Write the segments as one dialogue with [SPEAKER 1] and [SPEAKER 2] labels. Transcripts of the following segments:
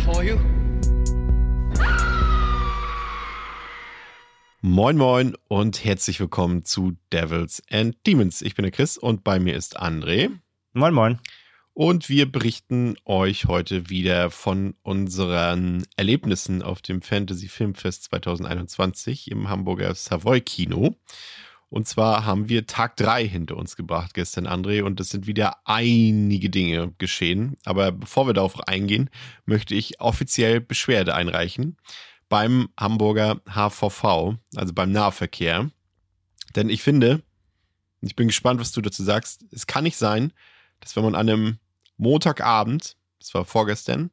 [SPEAKER 1] For you.
[SPEAKER 2] Moin Moin und herzlich willkommen zu Devils and Demons. Ich bin der Chris und bei mir ist André.
[SPEAKER 3] Moin Moin.
[SPEAKER 2] Und wir berichten euch heute wieder von unseren Erlebnissen auf dem Fantasy Filmfest 2021 im Hamburger Savoy Kino. Und zwar haben wir Tag 3 hinter uns gebracht gestern, André, und es sind wieder einige Dinge geschehen. Aber bevor wir darauf eingehen, möchte ich offiziell Beschwerde einreichen beim Hamburger HVV, also beim Nahverkehr. Denn ich finde, ich bin gespannt, was du dazu sagst, es kann nicht sein, dass wenn man an einem Montagabend, das war vorgestern,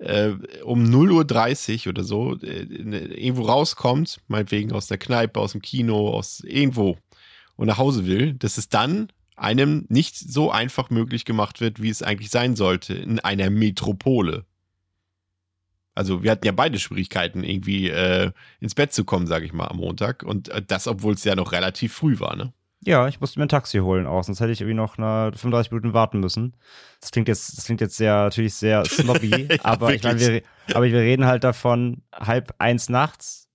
[SPEAKER 2] äh, um 0.30 Uhr oder so äh, irgendwo rauskommt, meinetwegen aus der Kneipe, aus dem Kino, aus irgendwo und nach Hause will, dass es dann einem nicht so einfach möglich gemacht wird, wie es eigentlich sein sollte in einer Metropole. Also wir hatten ja beide Schwierigkeiten, irgendwie äh, ins Bett zu kommen, sage ich mal, am Montag. Und äh, das, obwohl es ja noch relativ früh war, ne?
[SPEAKER 3] Ja, ich musste mir ein Taxi holen auch, sonst hätte ich irgendwie noch eine 35 Minuten warten müssen. Das klingt jetzt, das klingt jetzt sehr, natürlich sehr snobby, ja, aber ich meine, wir, aber wir reden halt davon halb eins nachts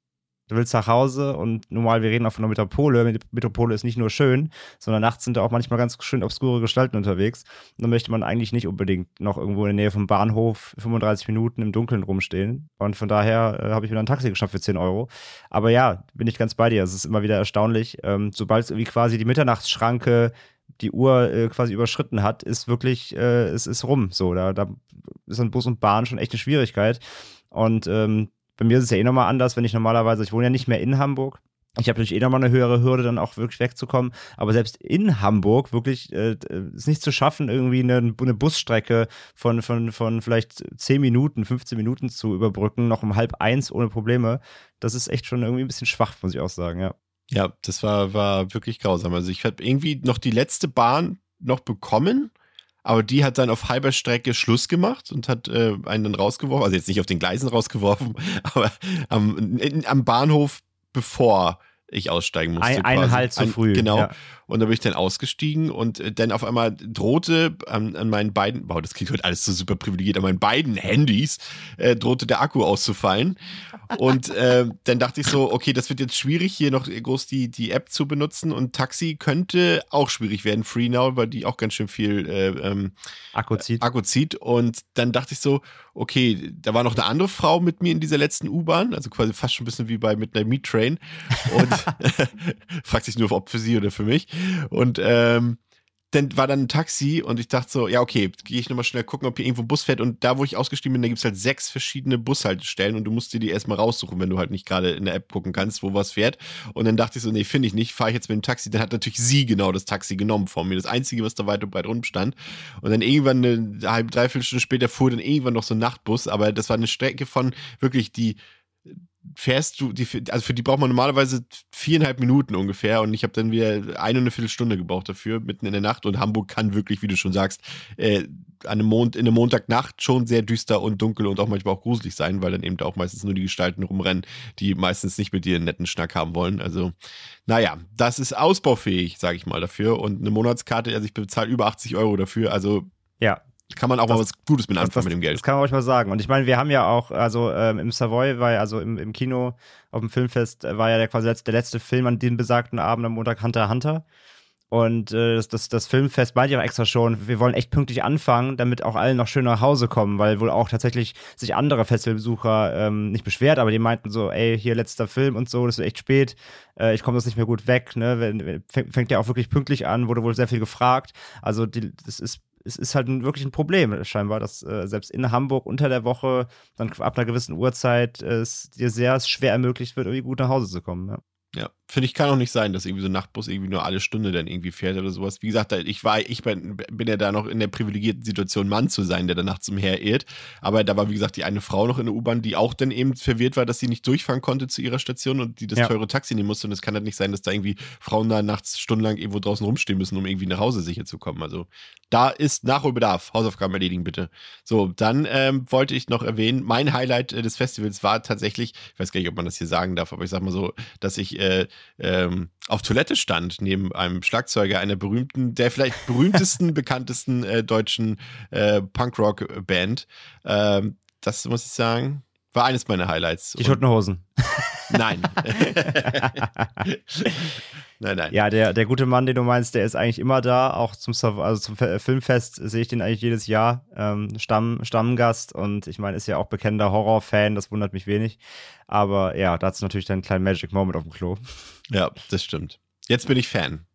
[SPEAKER 3] du willst nach Hause und normal, wir reden auch von der Metropole. Metropole ist nicht nur schön, sondern nachts sind da auch manchmal ganz schön obskure Gestalten unterwegs. Und dann möchte man eigentlich nicht unbedingt noch irgendwo in der Nähe vom Bahnhof 35 Minuten im Dunkeln rumstehen. Und von daher äh, habe ich mir ein Taxi geschafft für 10 Euro. Aber ja, bin ich ganz bei dir. Es ist immer wieder erstaunlich. Ähm, sobald irgendwie quasi die Mitternachtsschranke die Uhr äh, quasi überschritten hat, ist wirklich, äh, es ist rum. So, da, da ist ein Bus und Bahn schon echt eine Schwierigkeit. Und ähm, bei mir ist es ja eh nochmal anders, wenn ich normalerweise, ich wohne ja nicht mehr in Hamburg. Ich habe natürlich eh nochmal eine höhere Hürde, dann auch wirklich wegzukommen. Aber selbst in Hamburg wirklich äh, ist nicht zu schaffen, irgendwie eine, eine, Busstrecke von, von, von vielleicht 10 Minuten, 15 Minuten zu überbrücken, noch um halb eins ohne Probleme. Das ist echt schon irgendwie ein bisschen schwach, muss ich auch sagen, ja.
[SPEAKER 2] Ja, das war, war wirklich grausam. Also ich habe irgendwie noch die letzte Bahn noch bekommen aber die hat dann auf halber Strecke Schluss gemacht und hat äh, einen dann rausgeworfen, also jetzt nicht auf den Gleisen rausgeworfen, aber am, in, am Bahnhof, bevor ich aussteigen musste.
[SPEAKER 3] Ein, ein Halt zu früh.
[SPEAKER 2] Genau. Ja. Und da bin ich dann ausgestiegen und äh, dann auf einmal drohte an, an meinen beiden, wow, das klingt heute alles so super privilegiert, an meinen beiden Handys äh, drohte der Akku auszufallen. Und äh, dann dachte ich so, okay, das wird jetzt schwierig, hier noch groß die, die App zu benutzen und Taxi könnte auch schwierig werden, Free Now, weil die auch ganz schön viel äh, ähm,
[SPEAKER 3] Akku zieht.
[SPEAKER 2] Akku zieht. Und dann dachte ich so, okay, da war noch eine andere Frau mit mir in dieser letzten U-Bahn, also quasi fast schon ein bisschen wie bei mit einer Meat Train. Und fragt sich nur, ob für sie oder für mich. Und ähm, dann war dann ein Taxi und ich dachte so, ja, okay, gehe ich nochmal schnell gucken, ob hier irgendwo ein Bus fährt. Und da, wo ich ausgestiegen bin, da gibt es halt sechs verschiedene Bushaltestellen und du musst dir die erstmal raussuchen, wenn du halt nicht gerade in der App gucken kannst, wo was fährt. Und dann dachte ich so, nee, finde ich nicht, fahre ich jetzt mit dem Taxi. Dann hat natürlich sie genau das Taxi genommen von mir. Das Einzige, was da weit und breit rumstand. Und dann irgendwann eine halbe, dreiviertel Stunde später fuhr dann irgendwann noch so ein Nachtbus, aber das war eine Strecke von wirklich die fährst du, die, also für die braucht man normalerweise viereinhalb Minuten ungefähr und ich habe dann wieder eine und eine Viertelstunde gebraucht dafür, mitten in der Nacht. Und Hamburg kann wirklich, wie du schon sagst, äh, an einem Mond, in einer Montagnacht schon sehr düster und dunkel und auch manchmal auch gruselig sein, weil dann eben auch meistens nur die Gestalten rumrennen, die meistens nicht mit dir einen netten Schnack haben wollen. Also, naja, das ist ausbaufähig, sage ich mal dafür. Und eine Monatskarte, also ich bezahle über 80 Euro dafür, also
[SPEAKER 3] ja,
[SPEAKER 2] kann man auch das, mal was Gutes mit anfangen das, mit dem Geld.
[SPEAKER 3] Das kann man euch mal sagen. Und ich meine, wir haben ja auch, also ähm, im Savoy war ja, also im, im Kino auf dem Filmfest war ja der quasi der letzte Film an dem besagten Abend am Montag Hunter Hunter. Und äh, das, das, das Filmfest meinte ich auch extra schon, wir wollen echt pünktlich anfangen, damit auch alle noch schön nach Hause kommen, weil wohl auch tatsächlich sich andere Festivalbesucher ähm, nicht beschwert, aber die meinten so, ey, hier letzter Film und so, das ist echt spät, äh, ich komme das nicht mehr gut weg, ne? Fängt ja auch wirklich pünktlich an, wurde wohl sehr viel gefragt. Also die, das ist es ist halt wirklich ein Problem scheinbar, dass äh, selbst in Hamburg unter der Woche dann ab einer gewissen Uhrzeit äh, es dir sehr schwer ermöglicht wird, irgendwie gut nach Hause zu kommen. Ja.
[SPEAKER 2] Ja, Finde ich, kann auch nicht sein, dass irgendwie so ein Nachtbus irgendwie nur alle Stunde dann irgendwie fährt oder sowas. Wie gesagt, ich war, ich bin, bin ja da noch in der privilegierten Situation, Mann zu sein, der da nachts umherirrt. Aber da war, wie gesagt, die eine Frau noch in der U-Bahn, die auch dann eben verwirrt war, dass sie nicht durchfahren konnte zu ihrer Station und die das ja. teure Taxi nehmen musste. Und es kann halt nicht sein, dass da irgendwie Frauen da nachts stundenlang irgendwo draußen rumstehen müssen, um irgendwie nach Hause sicher zu kommen. Also da ist Nachholbedarf. Hausaufgaben erledigen, bitte. So, dann ähm, wollte ich noch erwähnen, mein Highlight äh, des Festivals war tatsächlich, ich weiß gar nicht, ob man das hier sagen darf, aber ich sag mal so, dass ich äh, ähm, auf Toilette stand, neben einem Schlagzeuger einer berühmten, der vielleicht berühmtesten, bekanntesten äh, deutschen äh, Punkrock-Band. Ähm, das muss ich sagen, war eines meiner Highlights.
[SPEAKER 3] Die Toten Hosen.
[SPEAKER 2] Nein. nein, nein.
[SPEAKER 3] Ja, der, der gute Mann, den du meinst, der ist eigentlich immer da. Auch zum, also zum Filmfest sehe ich den eigentlich jedes Jahr. Ähm, Stamm, Stammgast und ich meine, ist ja auch bekennender Horrorfan, das wundert mich wenig. Aber ja, da hat es natürlich dann einen kleinen Magic Moment auf dem Klo.
[SPEAKER 2] Ja, das stimmt. Jetzt bin ich Fan.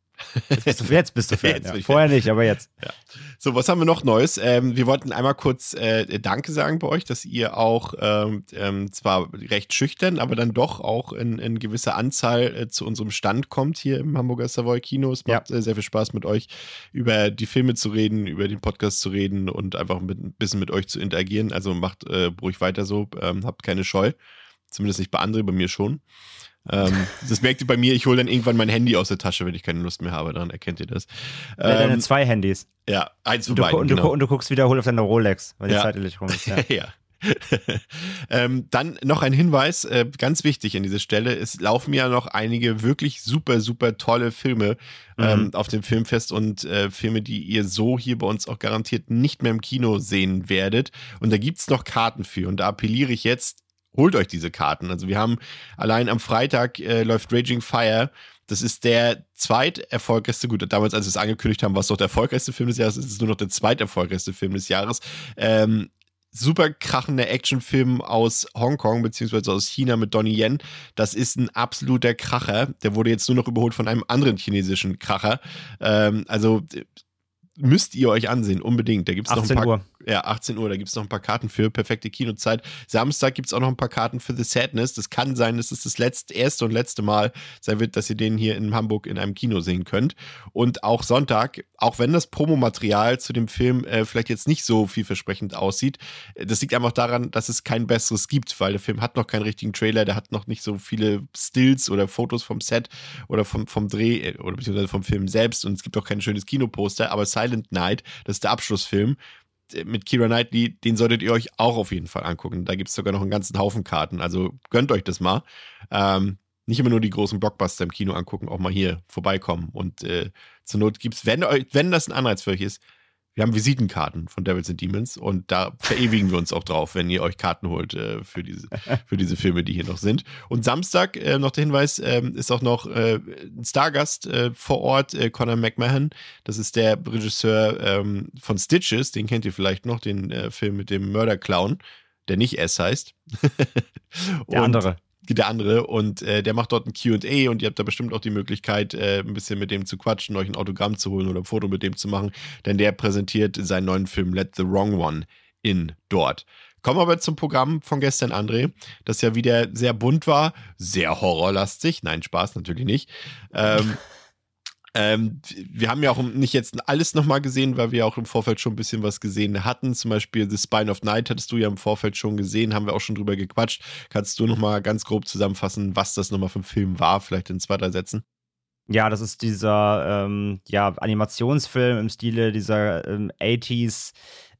[SPEAKER 3] Jetzt bist du, jetzt bist du Fan. Ja. Vorher nicht, aber jetzt.
[SPEAKER 2] Ja. So, was haben wir noch Neues? Ähm, wir wollten einmal kurz äh, Danke sagen bei euch, dass ihr auch ähm, ähm, zwar recht schüchtern, aber dann doch auch in, in gewisser Anzahl äh, zu unserem Stand kommt hier im Hamburger Savoy Kino. Es macht ja. äh, sehr viel Spaß mit euch über die Filme zu reden, über den Podcast zu reden und einfach mit, ein bisschen mit euch zu interagieren. Also macht äh, ruhig weiter so, ähm, habt keine Scheu. Zumindest nicht bei anderen, bei mir schon. Ähm, das merkt ihr bei mir, ich hole dann irgendwann mein Handy aus der Tasche, wenn ich keine Lust mehr habe. Daran erkennt ihr das.
[SPEAKER 3] Ähm, deine zwei Handys.
[SPEAKER 2] Ja, eins
[SPEAKER 3] und, du,
[SPEAKER 2] beiden,
[SPEAKER 3] und,
[SPEAKER 2] genau.
[SPEAKER 3] und, du, guckst wiederholt auf deine Rolex, weil die ja. Zeit rum ist.
[SPEAKER 2] Ja. ja. ähm, dann noch ein Hinweis, äh, ganz wichtig an dieser Stelle, es laufen ja noch einige wirklich super, super tolle Filme ähm, mhm. auf dem Filmfest und äh, Filme, die ihr so hier bei uns auch garantiert nicht mehr im Kino sehen werdet. Und da gibt's noch Karten für und da appelliere ich jetzt holt euch diese Karten. Also wir haben allein am Freitag äh, läuft Raging Fire. Das ist der zweiterfolgreichste, gut, damals, als wir es angekündigt haben, war es doch der erfolgreichste Film des Jahres, es ist nur noch der zweiterfolgreichste Film des Jahres. Ähm, super krachender Actionfilm aus Hongkong beziehungsweise aus China mit Donnie Yen. Das ist ein absoluter Kracher. Der wurde jetzt nur noch überholt von einem anderen chinesischen Kracher. Ähm, also müsst ihr euch ansehen, unbedingt. Da gibt es noch ein paar. Uhr. Ja, 18 Uhr, da gibt es noch ein paar Karten für perfekte Kinozeit. Samstag gibt es auch noch ein paar Karten für The Sadness. Das kann sein, dass es das letzte, erste und letzte Mal sein wird, dass ihr den hier in Hamburg in einem Kino sehen könnt. Und auch Sonntag, auch wenn das Promomaterial zu dem Film äh, vielleicht jetzt nicht so vielversprechend aussieht, äh, das liegt einfach daran, dass es kein besseres gibt, weil der Film hat noch keinen richtigen Trailer, der hat noch nicht so viele Stills oder Fotos vom Set oder vom, vom Dreh äh, oder beziehungsweise vom Film selbst und es gibt auch kein schönes Kinoposter, aber Silent Night, das ist der Abschlussfilm, mit Kira Knightley, den solltet ihr euch auch auf jeden Fall angucken. Da gibt es sogar noch einen ganzen Haufen Karten. Also gönnt euch das mal. Ähm, nicht immer nur die großen Blockbuster im Kino angucken, auch mal hier vorbeikommen. Und äh, zur Not gibt es, wenn, wenn das ein Anreiz für euch ist, wir haben Visitenkarten von Devils and Demons und da verewigen wir uns auch drauf, wenn ihr euch Karten holt äh, für, diese, für diese Filme, die hier noch sind. Und Samstag, äh, noch der Hinweis, äh, ist auch noch äh, ein Stargast äh, vor Ort, äh, Conor McMahon. Das ist der Regisseur ähm, von Stitches, den kennt ihr vielleicht noch, den Film mit dem Mörderclown, der nicht S heißt.
[SPEAKER 3] der andere
[SPEAKER 2] der andere und äh, der macht dort ein QA und ihr habt da bestimmt auch die Möglichkeit, äh, ein bisschen mit dem zu quatschen, euch ein Autogramm zu holen oder ein Foto mit dem zu machen, denn der präsentiert seinen neuen Film Let the Wrong One in dort. Kommen wir aber zum Programm von gestern, André, das ja wieder sehr bunt war, sehr horrorlastig. Nein, Spaß natürlich nicht. Ähm, Ähm, wir haben ja auch nicht jetzt alles nochmal gesehen, weil wir auch im Vorfeld schon ein bisschen was gesehen hatten. Zum Beispiel The Spine of Night hattest du ja im Vorfeld schon gesehen, haben wir auch schon drüber gequatscht. Kannst du nochmal ganz grob zusammenfassen, was das nochmal für ein Film war, vielleicht in zwei, drei Sätzen?
[SPEAKER 3] Ja, das ist dieser ähm, ja, Animationsfilm im Stile dieser ähm, 80s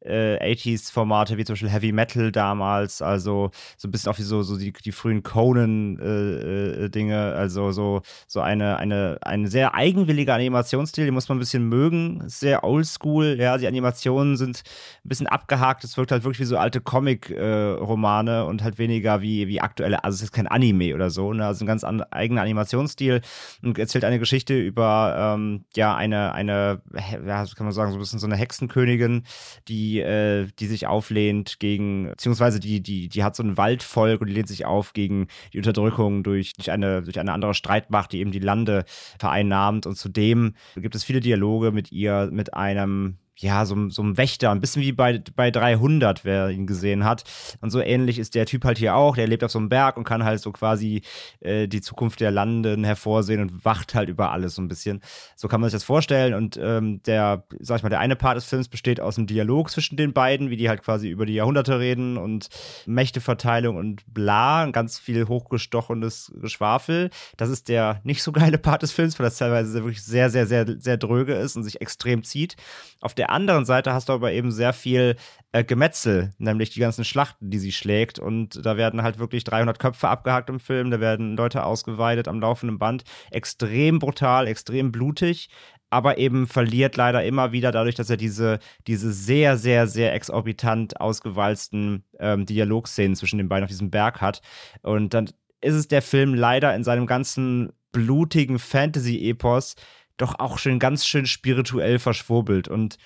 [SPEAKER 3] äh, 80s-Formate, wie zum Beispiel Heavy Metal damals, also so ein bisschen auch wie so, so die, die frühen Conan-Dinge, äh, äh, also so, so eine, eine, eine sehr eigenwillige Animationsstil, die muss man ein bisschen mögen, sehr oldschool, ja, die Animationen sind ein bisschen abgehakt, es wirkt halt wirklich wie so alte Comic-Romane und halt weniger wie, wie aktuelle, also es ist kein Anime oder so, ne, also ein ganz an, eigener Animationsstil und erzählt eine Geschichte über, ähm, ja, eine, eine, ja, kann man sagen, so ein bisschen so eine Hexenkönigin, die die, äh, die sich auflehnt gegen, beziehungsweise die, die, die hat so ein Waldvolk und die lehnt sich auf gegen die Unterdrückung durch, durch, eine, durch eine andere Streitmacht, die eben die Lande vereinnahmt. Und zudem gibt es viele Dialoge mit ihr, mit einem ja, so, so ein Wächter, ein bisschen wie bei, bei 300, wer ihn gesehen hat. Und so ähnlich ist der Typ halt hier auch. Der lebt auf so einem Berg und kann halt so quasi äh, die Zukunft der Landen hervorsehen und wacht halt über alles so ein bisschen. So kann man sich das vorstellen. Und ähm, der, sag ich mal, der eine Part des Films besteht aus einem Dialog zwischen den beiden, wie die halt quasi über die Jahrhunderte reden und Mächteverteilung und bla, ganz viel hochgestochenes Geschwafel. Das ist der nicht so geile Part des Films, weil das teilweise wirklich sehr, sehr, sehr, sehr dröge ist und sich extrem zieht. Auf der anderen Seite hast du aber eben sehr viel äh, Gemetzel, nämlich die ganzen Schlachten, die sie schlägt. Und da werden halt wirklich 300 Köpfe abgehackt im Film, da werden Leute ausgeweidet am laufenden Band. Extrem brutal, extrem blutig aber eben verliert leider immer wieder dadurch, dass er diese, diese sehr, sehr, sehr exorbitant ausgewalzten ähm, Dialogszenen zwischen den beiden auf diesem Berg hat. Und dann ist es der Film leider in seinem ganzen blutigen Fantasy-Epos doch auch schon ganz schön spirituell verschwurbelt. Und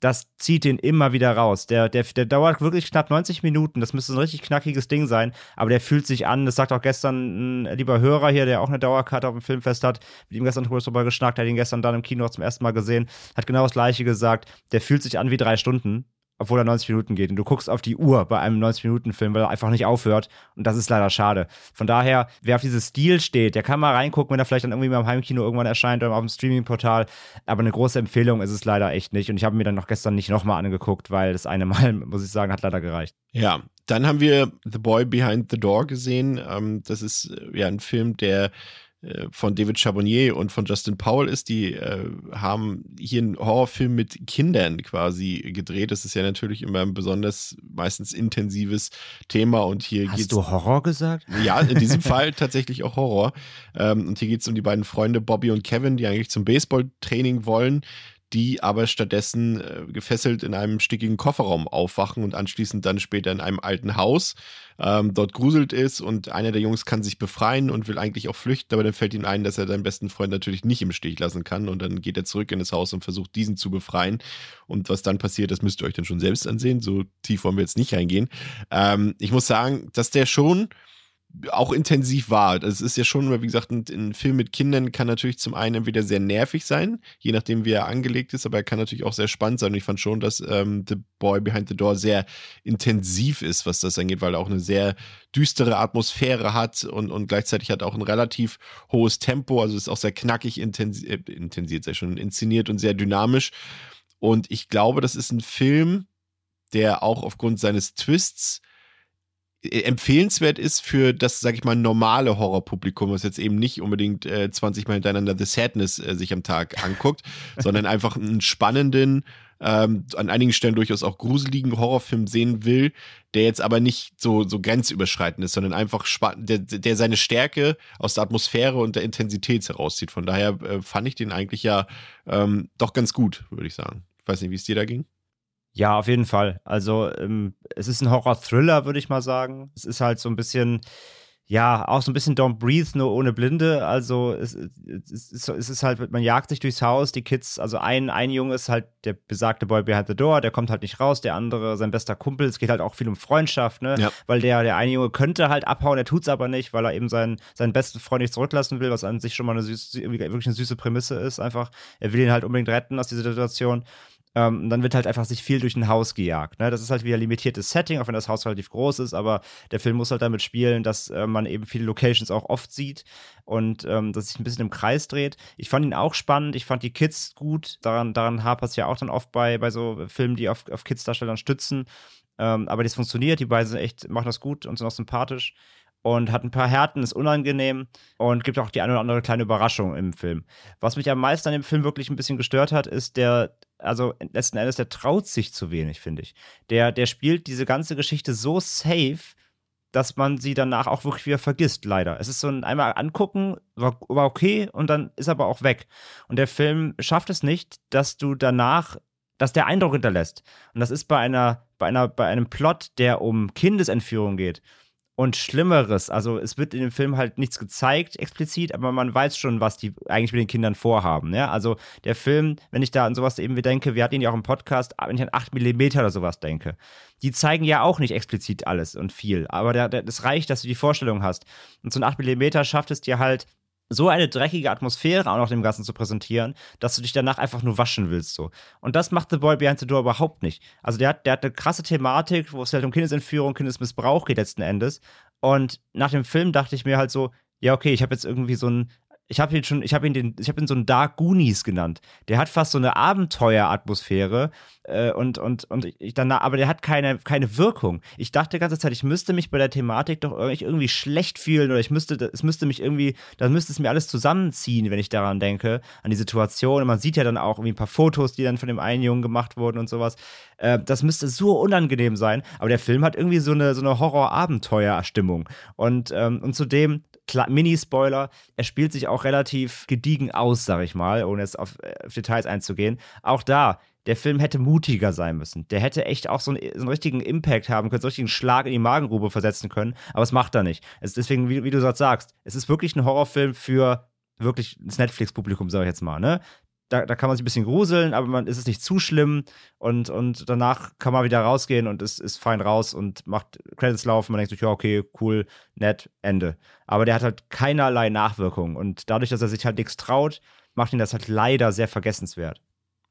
[SPEAKER 3] das zieht den immer wieder raus. Der, der, der dauert wirklich knapp 90 Minuten. Das müsste ein richtig knackiges Ding sein. Aber der fühlt sich an. Das sagt auch gestern ein lieber Hörer hier, der auch eine Dauerkarte auf dem Filmfest hat. Mit ihm gestern drüber geschnackt. Hat ihn gestern dann im Kino auch zum ersten Mal gesehen. Hat genau das Gleiche gesagt. Der fühlt sich an wie drei Stunden obwohl er 90 Minuten geht. Und du guckst auf die Uhr bei einem 90-Minuten-Film, weil er einfach nicht aufhört. Und das ist leider schade. Von daher, wer auf dieses Stil steht, der kann mal reingucken, wenn er vielleicht dann irgendwie mal im Heimkino irgendwann erscheint oder auf dem Streaming-Portal. Aber eine große Empfehlung ist es leider echt nicht. Und ich habe mir dann noch gestern nicht nochmal angeguckt, weil das eine Mal, muss ich sagen, hat leider gereicht.
[SPEAKER 2] Ja, dann haben wir The Boy Behind the Door gesehen. Ähm, das ist äh, ja ein Film, der von David Chabonnier und von Justin Powell ist, die äh, haben hier einen Horrorfilm mit Kindern quasi gedreht. Das ist ja natürlich immer ein besonders meistens intensives Thema und hier
[SPEAKER 3] Hast du Horror gesagt?
[SPEAKER 2] Ja, in diesem Fall tatsächlich auch Horror. Ähm, und hier geht es um die beiden Freunde Bobby und Kevin, die eigentlich zum Baseballtraining wollen, die aber stattdessen äh, gefesselt in einem stickigen Kofferraum aufwachen und anschließend dann später in einem alten Haus ähm, dort gruselt ist und einer der Jungs kann sich befreien und will eigentlich auch flüchten, aber dann fällt ihm ein, dass er seinen besten Freund natürlich nicht im Stich lassen kann und dann geht er zurück in das Haus und versucht diesen zu befreien und was dann passiert, das müsst ihr euch dann schon selbst ansehen, so tief wollen wir jetzt nicht reingehen. Ähm, ich muss sagen, dass der schon auch intensiv war. Also ist ja schon, wie gesagt, ein, ein, Film mit Kindern kann natürlich zum einen entweder sehr nervig sein, je nachdem, wie er angelegt ist, aber er kann natürlich auch sehr spannend sein. Und ich fand schon, dass ähm, The Boy Behind the Door sehr intensiv ist, was das angeht, weil er auch eine sehr düstere Atmosphäre hat und, und gleichzeitig hat auch ein relativ hohes Tempo. Also ist auch sehr knackig intensi äh, intensiert, sehr schon inszeniert und sehr dynamisch. Und ich glaube, das ist ein Film, der auch aufgrund seines Twists empfehlenswert ist für das, sag ich mal, normale Horrorpublikum, was jetzt eben nicht unbedingt äh, 20 Mal hintereinander The Sadness äh, sich am Tag anguckt, sondern einfach einen spannenden, ähm, an einigen Stellen durchaus auch gruseligen Horrorfilm sehen will, der jetzt aber nicht so, so grenzüberschreitend ist, sondern einfach der, der seine Stärke aus der Atmosphäre und der Intensität herauszieht. Von daher äh, fand ich den eigentlich ja ähm, doch ganz gut, würde ich sagen. Ich weiß nicht, wie es dir da ging.
[SPEAKER 3] Ja, auf jeden Fall. Also ähm, es ist ein Horror-Thriller, würde ich mal sagen. Es ist halt so ein bisschen, ja, auch so ein bisschen Don't Breathe, nur ohne Blinde. Also es, es, es, es ist halt, man jagt sich durchs Haus, die Kids, also ein, ein Junge ist halt der besagte Boy behind the door, der kommt halt nicht raus, der andere, sein bester Kumpel, es geht halt auch viel um Freundschaft, ne? Ja. Weil der, der eine Junge könnte halt abhauen, er tut's aber nicht, weil er eben seinen, seinen besten Freund nicht zurücklassen will, was an sich schon mal eine süße, wirklich eine süße Prämisse ist, einfach. Er will ihn halt unbedingt retten aus dieser Situation. Ähm, dann wird halt einfach sich viel durch ein Haus gejagt. Ne? Das ist halt wieder limitiertes Setting, auch wenn das Haus relativ groß ist, aber der Film muss halt damit spielen, dass äh, man eben viele Locations auch oft sieht und ähm, dass sich ein bisschen im Kreis dreht. Ich fand ihn auch spannend, ich fand die Kids gut. Daran, daran hapert es ja auch dann oft bei, bei so Filmen, die auf, auf Kids-Darstellern stützen. Ähm, aber das funktioniert, die beiden sind echt, machen das gut und sind auch sympathisch und hat ein paar Härten, ist unangenehm und gibt auch die eine oder andere kleine Überraschung im Film. Was mich am meisten an dem Film wirklich ein bisschen gestört hat, ist der, also letzten Endes, der traut sich zu wenig, finde ich. Der, der spielt diese ganze Geschichte so safe, dass man sie danach auch wirklich wieder vergisst, leider. Es ist so ein einmal angucken, war, war okay und dann ist aber auch weg. Und der Film schafft es nicht, dass du danach, dass der Eindruck hinterlässt. Und das ist bei einer, bei einer, bei einem Plot, der um Kindesentführung geht und Schlimmeres. Also es wird in dem Film halt nichts gezeigt explizit, aber man weiß schon, was die eigentlich mit den Kindern vorhaben. Ja? Also der Film, wenn ich da an sowas eben denke, wir hatten ihn ja auch im Podcast, wenn ich an 8 mm oder sowas denke, die zeigen ja auch nicht explizit alles und viel. Aber das reicht, dass du die Vorstellung hast. Und so ein 8 mm schafft es dir halt, so eine dreckige Atmosphäre auch noch dem Ganzen zu präsentieren, dass du dich danach einfach nur waschen willst so. Und das macht The Boy Behind the Door überhaupt nicht. Also der hat, der hat eine krasse Thematik, wo es halt um Kindesentführung, Kindesmissbrauch geht letzten Endes. Und nach dem Film dachte ich mir halt so, ja, okay, ich habe jetzt irgendwie so ein ich habe ihn schon, ich habe ihn den, ich habe ihn so einen Dark Goonies genannt. Der hat fast so eine Abenteueratmosphäre äh, und und und ich dann, aber der hat keine keine Wirkung. Ich dachte die ganze Zeit, ich müsste mich bei der Thematik doch irgendwie, irgendwie schlecht fühlen oder ich müsste, es müsste mich irgendwie, da müsste es mir alles zusammenziehen, wenn ich daran denke, an die Situation. Und man sieht ja dann auch irgendwie ein paar Fotos, die dann von dem einen Jungen gemacht wurden und sowas. Äh, das müsste so unangenehm sein. Aber der Film hat irgendwie so eine so eine Horror-Abenteuer-Stimmung und ähm, und zudem Mini-Spoiler, er spielt sich auch relativ gediegen aus, sag ich mal, ohne jetzt auf, äh, auf, Details einzugehen. Auch da, der Film hätte mutiger sein müssen. Der hätte echt auch so einen, so einen richtigen Impact haben können, so einen richtigen Schlag in die Magengrube versetzen können, aber es macht er nicht. Es deswegen, wie, wie du sagst, es ist wirklich ein Horrorfilm für wirklich das Netflix-Publikum, sag ich jetzt mal, ne? Da, da kann man sich ein bisschen gruseln, aber man ist es nicht zu schlimm und, und danach kann man wieder rausgehen und ist, ist fein raus und macht Credits laufen. Man denkt sich, ja, okay, cool, nett, Ende. Aber der hat halt keinerlei Nachwirkungen und dadurch, dass er sich halt nichts traut, macht ihn das halt leider sehr vergessenswert.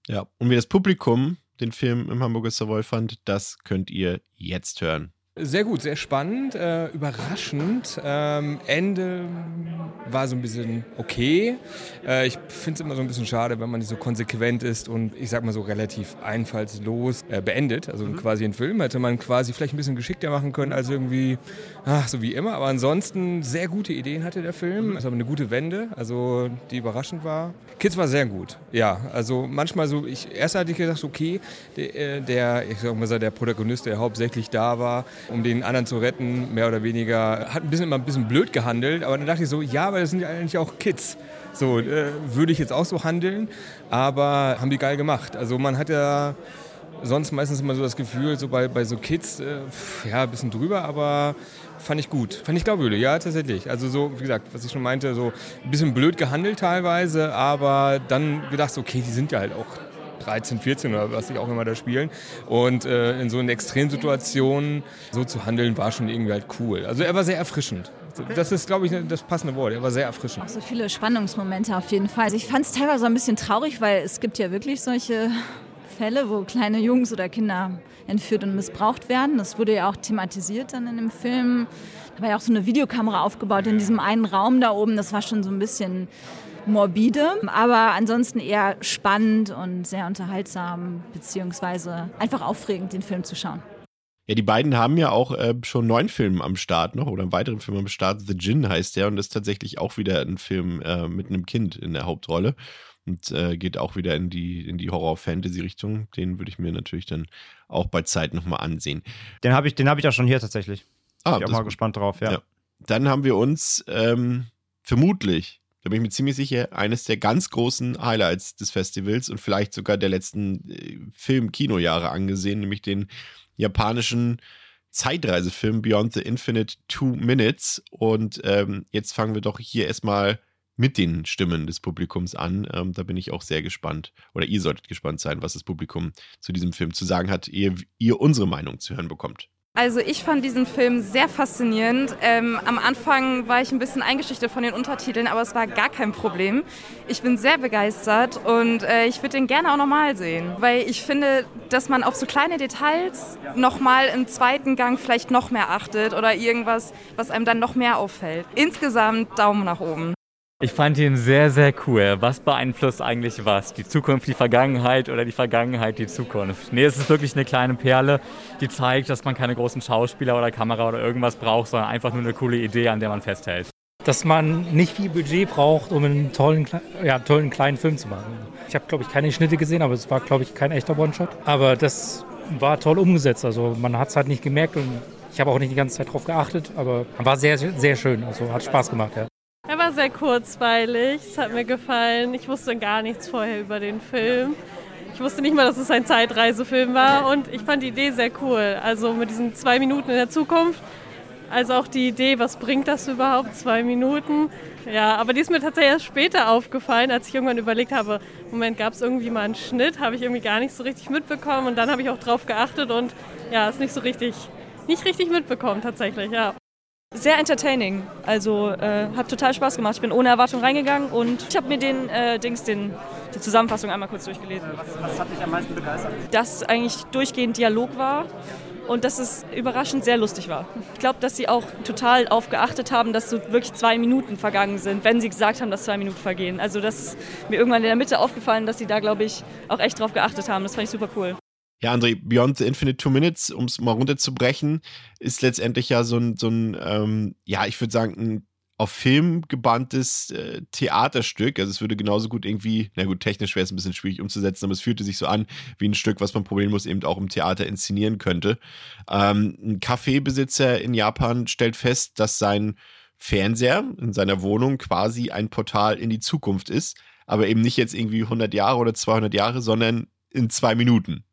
[SPEAKER 2] Ja, und wie das Publikum den Film im Hamburger Savoy fand, das könnt ihr jetzt hören.
[SPEAKER 4] Sehr gut, sehr spannend, äh, überraschend. Ähm, Ende war so ein bisschen okay. Äh, ich finde es immer so ein bisschen schade, wenn man nicht so konsequent ist und ich sag mal so relativ einfallslos äh, beendet. Also mhm. quasi ein Film hätte man quasi vielleicht ein bisschen geschickter machen können als irgendwie, ach, so wie immer. Aber ansonsten sehr gute Ideen hatte der Film. Es war eine gute Wende, also die überraschend war. Kids war sehr gut, ja. Also manchmal so, ich erst hatte ich gedacht, okay, der, äh, der ich sag mal, der Protagonist, der hauptsächlich da war, um den anderen zu retten, mehr oder weniger. Hat ein bisschen immer ein bisschen blöd gehandelt, aber dann dachte ich so, ja, aber das sind ja eigentlich auch Kids. So, äh, würde ich jetzt auch so handeln, aber haben die geil gemacht. Also man hat ja sonst meistens immer so das Gefühl, so bei, bei so Kids, äh, ja, ein bisschen drüber, aber fand ich gut. Fand ich glaubwürdig, ja, tatsächlich. Also so, wie gesagt, was ich schon meinte, so ein bisschen blöd gehandelt teilweise, aber dann gedacht, okay, die sind ja halt auch 13, 14 oder was ich auch immer da spielen. Und äh, in so einer Extremsituation so zu handeln, war schon irgendwie halt cool. Also er war sehr erfrischend. Das ist, glaube ich, das passende Wort. Er war sehr erfrischend.
[SPEAKER 5] Auch so viele Spannungsmomente auf jeden Fall. Also ich fand es teilweise ein bisschen traurig, weil es gibt ja wirklich solche Fälle, wo kleine Jungs oder Kinder entführt und missbraucht werden. Das wurde ja auch thematisiert dann in dem Film. Da war ja auch so eine Videokamera aufgebaut in diesem einen Raum da oben. Das war schon so ein bisschen morbide, aber ansonsten eher spannend und sehr unterhaltsam, beziehungsweise einfach aufregend, den Film zu schauen.
[SPEAKER 2] Ja, die beiden haben ja auch äh, schon neun Filme am Start noch oder einen weiteren Film am Start. The Gin heißt der und das ist tatsächlich auch wieder ein Film äh, mit einem Kind in der Hauptrolle und äh, geht auch wieder in die, in die Horror-Fantasy-Richtung. Den würde ich mir natürlich dann auch bei Zeit nochmal ansehen.
[SPEAKER 3] Den habe ich, hab ich auch schon hier tatsächlich. Ah, bin ich auch mal gespannt drauf, ja. ja.
[SPEAKER 2] Dann haben wir uns ähm, vermutlich da bin ich mir ziemlich sicher, eines der ganz großen Highlights des Festivals und vielleicht sogar der letzten äh, Film-Kinojahre angesehen, nämlich den japanischen Zeitreisefilm Beyond the Infinite Two Minutes. Und ähm, jetzt fangen wir doch hier erstmal mit den Stimmen des Publikums an. Ähm, da bin ich auch sehr gespannt. Oder ihr solltet gespannt sein, was das Publikum zu diesem Film zu sagen hat, ehe ihr unsere Meinung zu hören bekommt.
[SPEAKER 6] Also ich fand diesen Film sehr faszinierend. Ähm, am Anfang war ich ein bisschen eingeschüchtert von den Untertiteln, aber es war gar kein Problem. Ich bin sehr begeistert und äh, ich würde den gerne auch nochmal sehen, weil ich finde, dass man auf so kleine Details nochmal im zweiten Gang vielleicht noch mehr achtet oder irgendwas, was einem dann noch mehr auffällt. Insgesamt Daumen nach oben.
[SPEAKER 7] Ich fand ihn sehr, sehr cool. Was beeinflusst eigentlich was? Die Zukunft, die Vergangenheit oder die Vergangenheit, die Zukunft? Nee, es ist wirklich eine kleine Perle, die zeigt, dass man keine großen Schauspieler oder Kamera oder irgendwas braucht, sondern einfach nur eine coole Idee, an der man festhält.
[SPEAKER 8] Dass man nicht viel Budget braucht, um einen tollen, ja, tollen kleinen Film zu machen. Ich habe, glaube ich, keine Schnitte gesehen, aber es war, glaube ich, kein echter One-Shot. Aber das war toll umgesetzt. Also man hat es halt nicht gemerkt und ich habe auch nicht die ganze Zeit drauf geachtet, aber war sehr, sehr schön. Also hat Spaß gemacht, ja.
[SPEAKER 9] War sehr kurzweilig, es hat mir gefallen. Ich wusste gar nichts vorher über den Film. Ich wusste nicht mal, dass es ein Zeitreisefilm war und ich fand die Idee sehr cool. Also mit diesen zwei Minuten in der Zukunft, also auch die Idee, was bringt das überhaupt, zwei Minuten. Ja, aber die ist mir tatsächlich erst später aufgefallen, als ich irgendwann überlegt habe, Moment, gab es irgendwie mal einen Schnitt, habe ich irgendwie gar nicht so richtig mitbekommen und dann habe ich auch drauf geachtet und ja, ist nicht so richtig, nicht richtig mitbekommen tatsächlich, ja.
[SPEAKER 10] Sehr entertaining. Also äh, hat total Spaß gemacht. Ich bin ohne Erwartung reingegangen und ich habe mir den äh, Dings, den, die Zusammenfassung einmal kurz durchgelesen.
[SPEAKER 3] Was, was hat dich am meisten begeistert?
[SPEAKER 10] Dass eigentlich durchgehend Dialog war und dass es überraschend sehr lustig war. Ich glaube, dass sie auch total darauf geachtet haben, dass so wirklich zwei Minuten vergangen sind, wenn sie gesagt haben, dass zwei Minuten vergehen. Also das ist mir irgendwann in der Mitte aufgefallen, dass sie da, glaube ich, auch echt drauf geachtet haben. Das fand ich super cool.
[SPEAKER 2] Ja, André, Beyond the Infinite Two Minutes, um es mal runterzubrechen, ist letztendlich ja so ein, so ein ähm, ja, ich würde sagen, ein auf Film gebanntes äh, Theaterstück. Also es würde genauso gut irgendwie, na gut, technisch wäre es ein bisschen schwierig umzusetzen, aber es fühlte sich so an wie ein Stück, was man problemlos eben auch im Theater inszenieren könnte. Ähm, ein Kaffeebesitzer in Japan stellt fest, dass sein Fernseher in seiner Wohnung quasi ein Portal in die Zukunft ist, aber eben nicht jetzt irgendwie 100 Jahre oder 200 Jahre, sondern in zwei Minuten.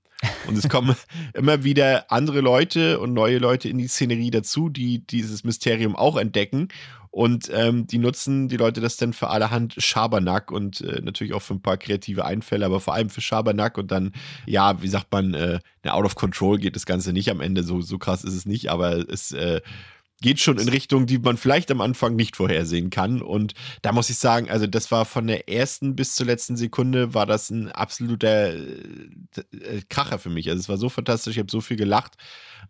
[SPEAKER 2] Und es kommen immer wieder andere Leute und neue Leute in die Szenerie dazu, die dieses Mysterium auch entdecken. Und ähm, die nutzen die Leute das dann für allerhand Schabernack und äh, natürlich auch für ein paar kreative Einfälle, aber vor allem für Schabernack und dann, ja, wie sagt man, äh, out of control geht das Ganze nicht am Ende. So, so krass ist es nicht, aber es äh, geht schon in Richtung, die man vielleicht am Anfang nicht vorhersehen kann. Und da muss ich sagen, also das war von der ersten bis zur letzten Sekunde war das ein absoluter äh, äh, Kracher für mich. Also es war so fantastisch, ich habe so viel gelacht.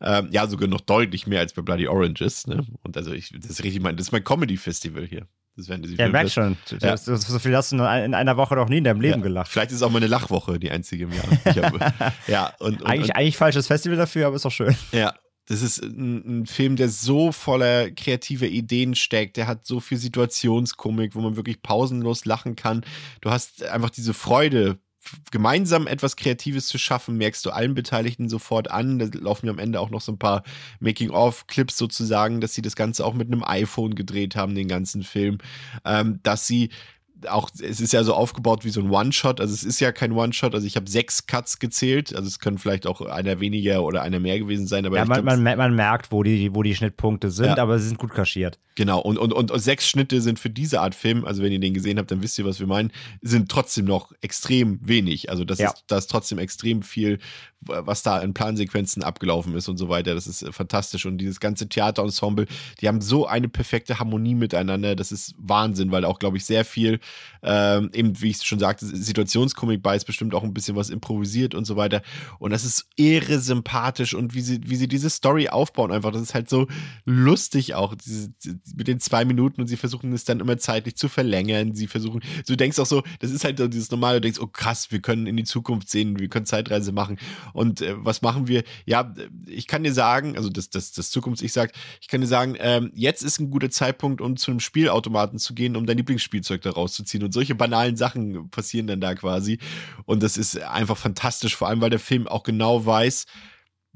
[SPEAKER 2] Ähm, ja, sogar noch deutlich mehr als bei Bloody Oranges. Ne? Und also ich, das ist richtig mein, das ist mein Comedy-Festival hier. Das
[SPEAKER 3] werden ja, merk schon. Ja. so viel hast du in einer Woche noch nie in deinem Leben ja. gelacht.
[SPEAKER 2] Vielleicht ist es auch mal eine Lachwoche, die einzige im Jahr.
[SPEAKER 3] Hab, ja, und, und, eigentlich, und, eigentlich falsches Festival dafür, aber ist doch schön.
[SPEAKER 2] Ja, das ist ein, ein, Film, der so voller kreativer Ideen steckt. Der hat so viel Situationskomik, wo man wirklich pausenlos lachen kann. Du hast einfach diese Freude, gemeinsam etwas Kreatives zu schaffen, merkst du allen Beteiligten sofort an. Da laufen ja am Ende auch noch so ein paar Making-of-Clips sozusagen, dass sie das Ganze auch mit einem iPhone gedreht haben, den ganzen Film. Ähm, dass sie auch, es ist ja so aufgebaut wie so ein One-Shot. Also es ist ja kein One-Shot. Also ich habe sechs Cuts gezählt. Also es können vielleicht auch einer weniger oder einer mehr gewesen sein. Aber
[SPEAKER 3] ja, man, man, man, merkt, wo die, wo die Schnittpunkte sind, ja. aber sie sind gut kaschiert.
[SPEAKER 2] Genau. Und, und, und, und sechs Schnitte sind für diese Art Film, also wenn ihr den gesehen habt, dann wisst ihr, was wir meinen, sind trotzdem noch extrem wenig. Also das ja. ist, da ist trotzdem extrem viel, was da in Plansequenzen abgelaufen ist und so weiter. Das ist fantastisch. Und dieses ganze Theaterensemble, die haben so eine perfekte Harmonie miteinander. Das ist Wahnsinn, weil auch, glaube ich, sehr viel ähm, eben, wie ich schon sagte, Situationskomik bei ist bestimmt auch ein bisschen was improvisiert und so weiter. Und das ist irre sympathisch und wie sie, wie sie diese Story aufbauen einfach. Das ist halt so lustig auch, diese, mit den zwei Minuten und sie versuchen es dann immer zeitlich zu verlängern. Sie versuchen, du denkst auch so, das ist halt so dieses normale, du denkst, oh krass, wir können in die Zukunft sehen, wir können Zeitreise machen. Und äh, was machen wir? Ja, ich kann dir sagen, also das, das, das Zukunfts-Ich sagt, ich kann dir sagen, ähm, jetzt ist ein guter Zeitpunkt, um zu einem Spielautomaten zu gehen, um dein Lieblingsspielzeug da rauszuziehen und solche banalen Sachen passieren dann da quasi. Und das ist einfach fantastisch, vor allem weil der Film auch genau weiß,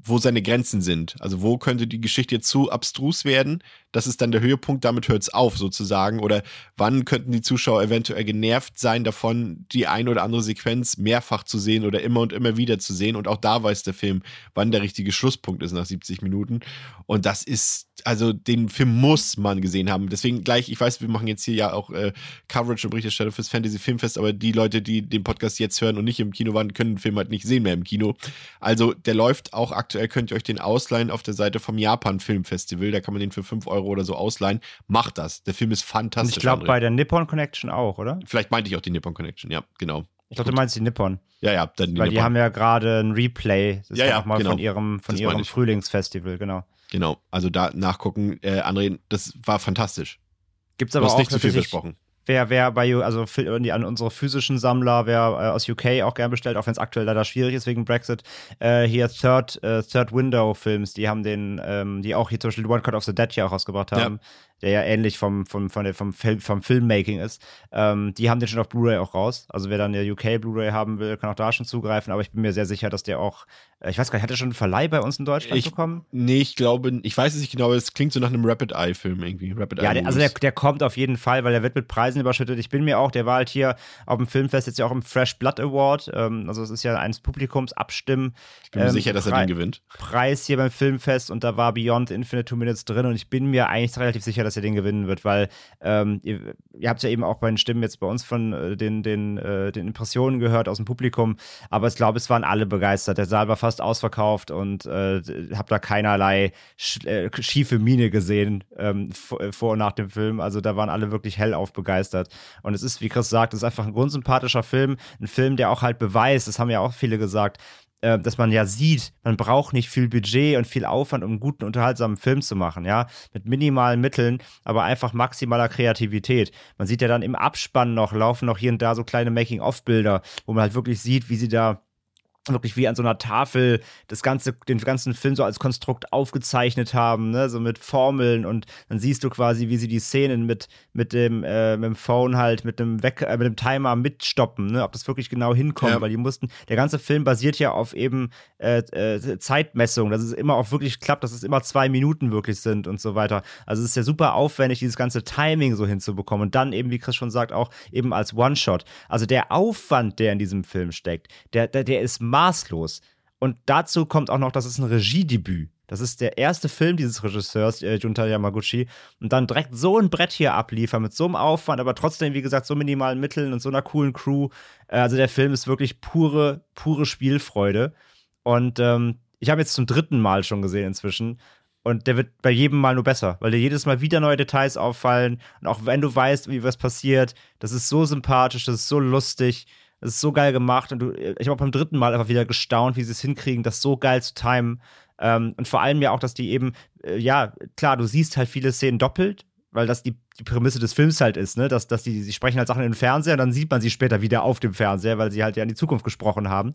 [SPEAKER 2] wo seine Grenzen sind. Also wo könnte die Geschichte zu abstrus werden, das ist dann der Höhepunkt, damit hört es auf sozusagen. Oder wann könnten die Zuschauer eventuell genervt sein davon, die ein oder andere Sequenz mehrfach zu sehen oder immer und immer wieder zu sehen. Und auch da weiß der Film, wann der richtige Schlusspunkt ist nach 70 Minuten. Und das ist, also den Film muss man gesehen haben. Deswegen gleich, ich weiß, wir machen jetzt hier ja auch äh, Coverage und Berichterstattung fürs Fantasy Filmfest, aber die Leute, die den Podcast jetzt hören und nicht im Kino waren, können den Film halt nicht sehen mehr im Kino. Also der läuft auch aktuell, könnt ihr euch den ausleihen auf der Seite vom Japan Filmfestival. Da kann man den für 5 Euro oder so ausleihen, macht das. Der Film ist fantastisch.
[SPEAKER 3] Und ich glaube bei der Nippon Connection auch, oder?
[SPEAKER 2] Vielleicht meinte ich auch die Nippon Connection, ja, genau.
[SPEAKER 3] Ich glaube, du meinst die Nippon.
[SPEAKER 2] Ja, ja,
[SPEAKER 3] dann die Weil Nippon. die haben ja gerade ein Replay,
[SPEAKER 2] das ja, ja,
[SPEAKER 3] mal
[SPEAKER 2] genau.
[SPEAKER 3] von ihrem, von ihrem Frühlingsfestival, genau.
[SPEAKER 2] Genau, also da nachgucken, äh, André, das war fantastisch.
[SPEAKER 3] Gibt's aber
[SPEAKER 2] du hast
[SPEAKER 3] auch
[SPEAKER 2] nicht zu viel versprochen
[SPEAKER 3] wer, wer bei, also an unsere physischen Sammler, wer äh, aus UK auch gern bestellt, auch wenn es aktuell leider schwierig ist wegen Brexit, äh, hier Third, äh, Third Window Films, die haben den, ähm, die auch hier zum Beispiel One Cut of the Dead hier auch rausgebracht haben, ja. Der ja ähnlich vom, vom, vom, der, vom, vom Filmmaking ist. Ähm, die haben den schon auf Blu-ray auch raus. Also wer dann der UK Blu-ray haben will, kann auch da schon zugreifen, aber ich bin mir sehr sicher, dass der auch, äh, ich weiß gar nicht, hat der schon einen Verleih bei uns in Deutschland
[SPEAKER 2] ich,
[SPEAKER 3] bekommen?
[SPEAKER 2] Nee, ich glaube, ich weiß es nicht genau, aber es klingt so nach einem Rapid Eye Film irgendwie. Rapid
[SPEAKER 3] ja, der, also der, der kommt auf jeden Fall, weil der wird mit Preisen überschüttet. Ich bin mir auch, der war halt hier auf dem Filmfest jetzt ja auch im Fresh Blood Award. Ähm, also es ist ja eines Publikums abstimmen.
[SPEAKER 2] Ich bin mir ähm, sicher, dass er den gewinnt.
[SPEAKER 3] Preis hier beim Filmfest und da war Beyond Infinite Two Minutes drin und ich bin mir eigentlich relativ sicher, dass er den gewinnen wird, weil ähm, ihr, ihr habt ja eben auch bei den Stimmen jetzt bei uns von äh, den, den, äh, den Impressionen gehört aus dem Publikum, aber ich glaube, es waren alle begeistert. Der Saal war fast ausverkauft und äh, habe da keinerlei sch äh, schiefe Miene gesehen ähm, äh, vor und nach dem Film. Also da waren alle wirklich hellauf begeistert. Und es ist, wie Chris sagt, es ist einfach ein grundsympathischer Film. Ein Film, der auch halt beweist, das haben ja auch viele gesagt, äh, dass man ja sieht, man braucht nicht viel Budget und viel Aufwand, um einen guten, unterhaltsamen Film zu machen, ja, mit minimalen Mitteln, aber einfach maximaler Kreativität. Man sieht ja dann im Abspann noch, laufen noch hier und da so kleine Making-of-Bilder, wo man halt wirklich sieht, wie sie da wirklich wie an so einer Tafel das ganze, den ganzen Film so als Konstrukt aufgezeichnet haben, ne, so mit Formeln und dann siehst du quasi, wie sie die Szenen mit, mit dem, äh, mit dem Phone halt, mit dem Weck, äh, mit dem Timer mitstoppen, ne, ob das wirklich genau hinkommt, ja. weil die mussten, der ganze Film basiert ja auf eben äh, äh, Zeitmessung, dass es immer auch wirklich klappt, dass es immer zwei Minuten wirklich sind und so weiter. Also es ist ja super aufwendig, dieses ganze Timing so hinzubekommen und dann eben, wie Chris schon sagt, auch eben als One-Shot. Also der Aufwand, der in diesem Film steckt, der, der, der ist maßlos. Und dazu kommt auch noch, das ist ein Regiedebüt. Das ist der erste Film dieses Regisseurs, äh, Junta Yamaguchi. Und dann direkt so ein Brett hier abliefern, mit so einem Aufwand, aber trotzdem, wie gesagt, so minimalen Mitteln und so einer coolen Crew. Äh, also der Film ist wirklich pure, pure Spielfreude. Und ähm, ich habe jetzt zum dritten Mal schon gesehen inzwischen. Und der wird bei jedem Mal nur besser, weil dir jedes Mal wieder neue Details auffallen. Und auch wenn du weißt, wie was passiert, das ist so sympathisch, das ist so lustig. Es ist so geil gemacht und du, ich habe beim dritten Mal einfach wieder gestaunt, wie sie es hinkriegen, das so geil zu timen. Ähm, und vor allem ja auch, dass die eben, äh, ja, klar, du siehst halt viele Szenen doppelt, weil das die, die Prämisse des Films halt ist, ne? Dass, dass die, sie sprechen halt Sachen in den Fernseher und dann sieht man sie später wieder auf dem Fernseher, weil sie halt ja in die Zukunft gesprochen haben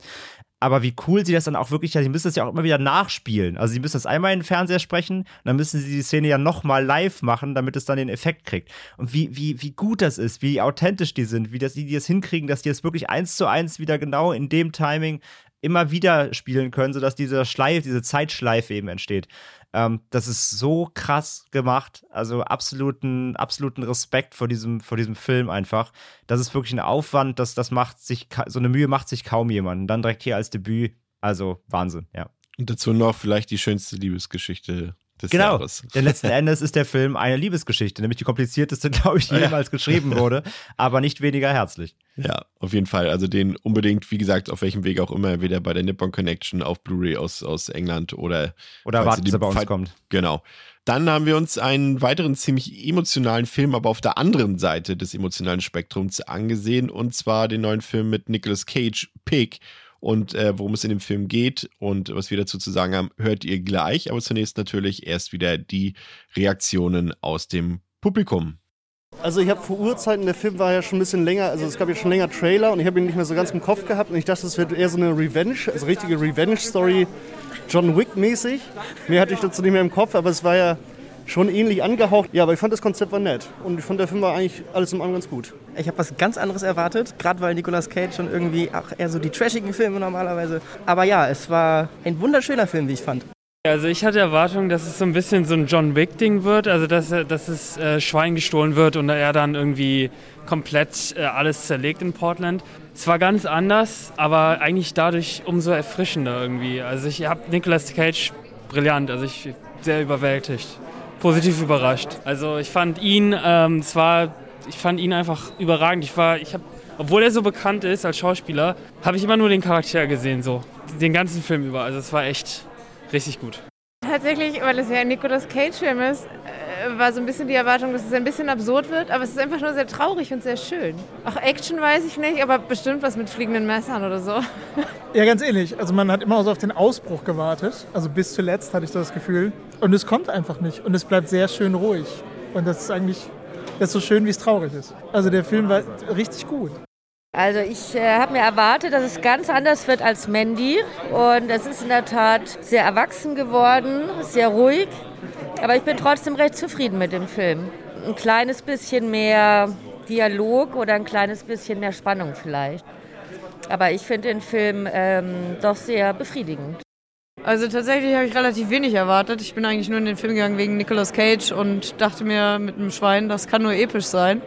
[SPEAKER 3] aber wie cool sie das dann auch wirklich, sie müssen das ja auch immer wieder nachspielen. Also sie müssen das einmal in den Fernseher sprechen, dann müssen sie die Szene ja nochmal live machen, damit es dann den Effekt kriegt. Und wie, wie, wie gut das ist, wie authentisch die sind, wie das, die das hinkriegen, dass die das wirklich eins zu eins wieder genau in dem Timing immer wieder spielen können, sodass dieser Schleif, diese Zeitschleife eben entsteht. Ähm, das ist so krass gemacht. Also absoluten, absoluten Respekt vor diesem, vor diesem Film einfach. Das ist wirklich ein Aufwand, das, das macht sich, so eine Mühe macht sich kaum jemand. Dann direkt hier als Debüt. Also Wahnsinn, ja.
[SPEAKER 2] Und dazu noch vielleicht die schönste Liebesgeschichte des
[SPEAKER 3] genau.
[SPEAKER 2] Jahres.
[SPEAKER 3] Denn letzten Endes ist der Film eine Liebesgeschichte, nämlich die komplizierteste, glaube ich, die jemals geschrieben wurde, aber nicht weniger herzlich.
[SPEAKER 2] Ja, auf jeden Fall. Also den unbedingt, wie gesagt, auf welchem Weg auch immer, wieder bei der Nippon Connection auf Blu-ray aus, aus England oder
[SPEAKER 3] oder warten, bis er bei uns Fall, kommt.
[SPEAKER 2] Genau. Dann haben wir uns einen weiteren ziemlich emotionalen Film, aber auf der anderen Seite des emotionalen Spektrums angesehen, und zwar den neuen Film mit Nicolas Cage, Pig und äh, worum es in dem Film geht und was wir dazu zu sagen haben, hört ihr gleich. Aber zunächst natürlich erst wieder die Reaktionen aus dem Publikum.
[SPEAKER 11] Also ich habe vor Urzeiten, der Film war ja schon ein bisschen länger, also es gab ja schon länger Trailer und ich habe ihn nicht mehr so ganz im Kopf gehabt und ich dachte, es wird eher so eine Revenge, also richtige Revenge-Story, John Wick-mäßig. Mehr hatte ich dazu nicht mehr im Kopf, aber es war ja schon ähnlich angehaucht. Ja, aber ich fand das Konzept war nett und ich fand der Film war eigentlich alles im allem ganz gut.
[SPEAKER 12] Ich habe was ganz anderes erwartet, gerade weil Nicolas Cage schon irgendwie auch eher so die trashigen Filme normalerweise. Aber ja, es war ein wunderschöner Film, wie ich fand.
[SPEAKER 13] Also ich hatte Erwartungen, dass es so ein bisschen so ein John Wick-Ding wird, also dass, dass es äh, Schwein gestohlen wird und er dann irgendwie komplett äh, alles zerlegt in Portland. Es war ganz anders, aber eigentlich dadurch umso erfrischender irgendwie. Also ich habe Nicolas Cage brillant, also ich sehr überwältigt positiv überrascht. Also ich fand ihn, ähm, zwar, ich fand ihn einfach überragend. Ich war, ich habe, obwohl er so bekannt ist als Schauspieler, habe ich immer nur den Charakter gesehen, so den ganzen Film über. Also es war echt richtig gut.
[SPEAKER 14] Tatsächlich, weil es ja ein Nicolas Cage-Film ist, äh, war so ein bisschen die Erwartung, dass es ein bisschen absurd wird, aber es ist einfach nur sehr traurig und sehr schön. Auch Action weiß ich nicht, aber bestimmt was mit fliegenden Messern oder so.
[SPEAKER 15] Ja, ganz ähnlich. Also man hat immer so auf den Ausbruch gewartet. Also bis zuletzt hatte ich das Gefühl. Und es kommt einfach nicht. Und es bleibt sehr schön ruhig. Und das ist eigentlich das ist so schön, wie es traurig ist. Also der Film war richtig gut.
[SPEAKER 16] Also ich äh, habe mir erwartet, dass es ganz anders wird als Mandy. Und es ist in der Tat sehr erwachsen geworden, sehr ruhig. Aber ich bin trotzdem recht zufrieden mit dem Film. Ein kleines bisschen mehr Dialog oder ein kleines bisschen mehr Spannung vielleicht. Aber ich finde den Film ähm, doch sehr befriedigend.
[SPEAKER 14] Also tatsächlich habe ich relativ wenig erwartet. Ich bin eigentlich nur in den Film gegangen wegen Nicolas Cage und dachte mir mit einem Schwein, das kann nur episch sein.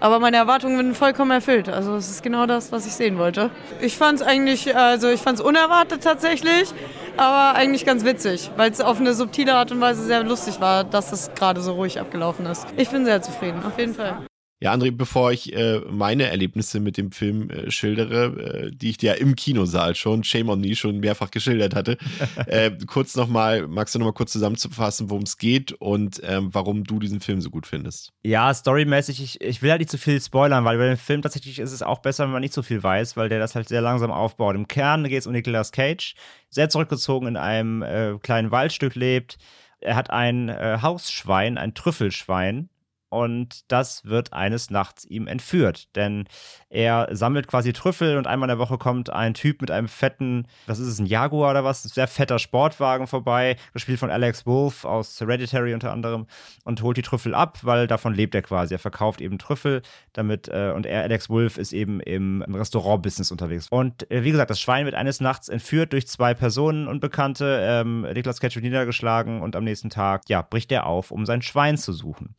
[SPEAKER 17] Aber meine Erwartungen wurden vollkommen erfüllt. Also es ist genau das, was ich sehen wollte. Ich fand es eigentlich, also ich fand es unerwartet tatsächlich, aber eigentlich ganz witzig, weil es auf eine subtile Art und Weise sehr lustig war, dass es gerade so ruhig abgelaufen ist. Ich bin sehr zufrieden, auf jeden Fall.
[SPEAKER 2] Ja, André, bevor ich äh, meine Erlebnisse mit dem Film äh, schildere, äh, die ich dir im Kinosaal schon, Shame on Me, schon mehrfach geschildert hatte, äh, kurz nochmal, magst du nochmal kurz zusammenzufassen, worum es geht und ähm, warum du diesen Film so gut findest?
[SPEAKER 3] Ja, storymäßig, ich, ich will halt nicht zu viel spoilern, weil bei dem Film tatsächlich ist es auch besser, wenn man nicht so viel weiß, weil der das halt sehr langsam aufbaut. Im Kern geht es um Nicolas Cage, sehr zurückgezogen in einem äh, kleinen Waldstück lebt. Er hat ein äh, Hausschwein, ein Trüffelschwein, und das wird eines Nachts ihm entführt, denn er sammelt quasi Trüffel und einmal in der Woche kommt ein Typ mit einem fetten, was ist es, ein Jaguar oder was, ein sehr fetter Sportwagen vorbei, gespielt von Alex Wolf aus Hereditary unter anderem und holt die Trüffel ab, weil davon lebt er quasi. Er verkauft eben Trüffel, damit äh, und er, Alex Wolf, ist eben im, im Restaurant-Business unterwegs. Und äh, wie gesagt, das Schwein wird eines Nachts entführt durch zwei Personen Unbekannte. Ähm, Niklas Ketch wird niedergeschlagen und am nächsten Tag, ja, bricht er auf, um sein Schwein zu suchen.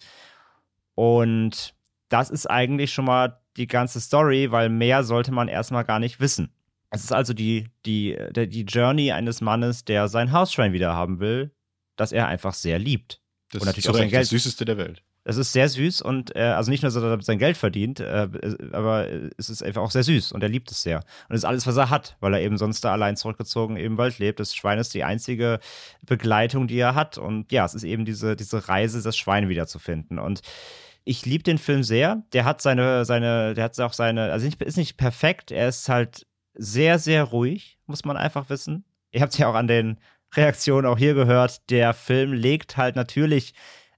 [SPEAKER 3] Und das ist eigentlich schon mal die ganze Story, weil mehr sollte man erstmal gar nicht wissen. Es ist also die, die, die Journey eines Mannes, der sein Hausschwein wieder haben will, das er einfach sehr liebt.
[SPEAKER 2] Das und natürlich ist auch sein Geld. das Süßeste der Welt.
[SPEAKER 3] Es ist sehr süß und äh, also nicht nur, dass er damit sein Geld verdient, äh, aber es ist einfach auch sehr süß und er liebt es sehr. Und es ist alles, was er hat, weil er eben sonst da allein zurückgezogen im Wald lebt. Das Schwein ist die einzige Begleitung, die er hat. Und ja, es ist eben diese, diese Reise, das Schwein wiederzufinden. Und ich liebe den Film sehr. Der hat seine, seine, der hat auch seine, also ist nicht perfekt, er ist halt sehr, sehr ruhig, muss man einfach wissen. Ihr habt es ja auch an den Reaktionen auch hier gehört. Der Film legt halt natürlich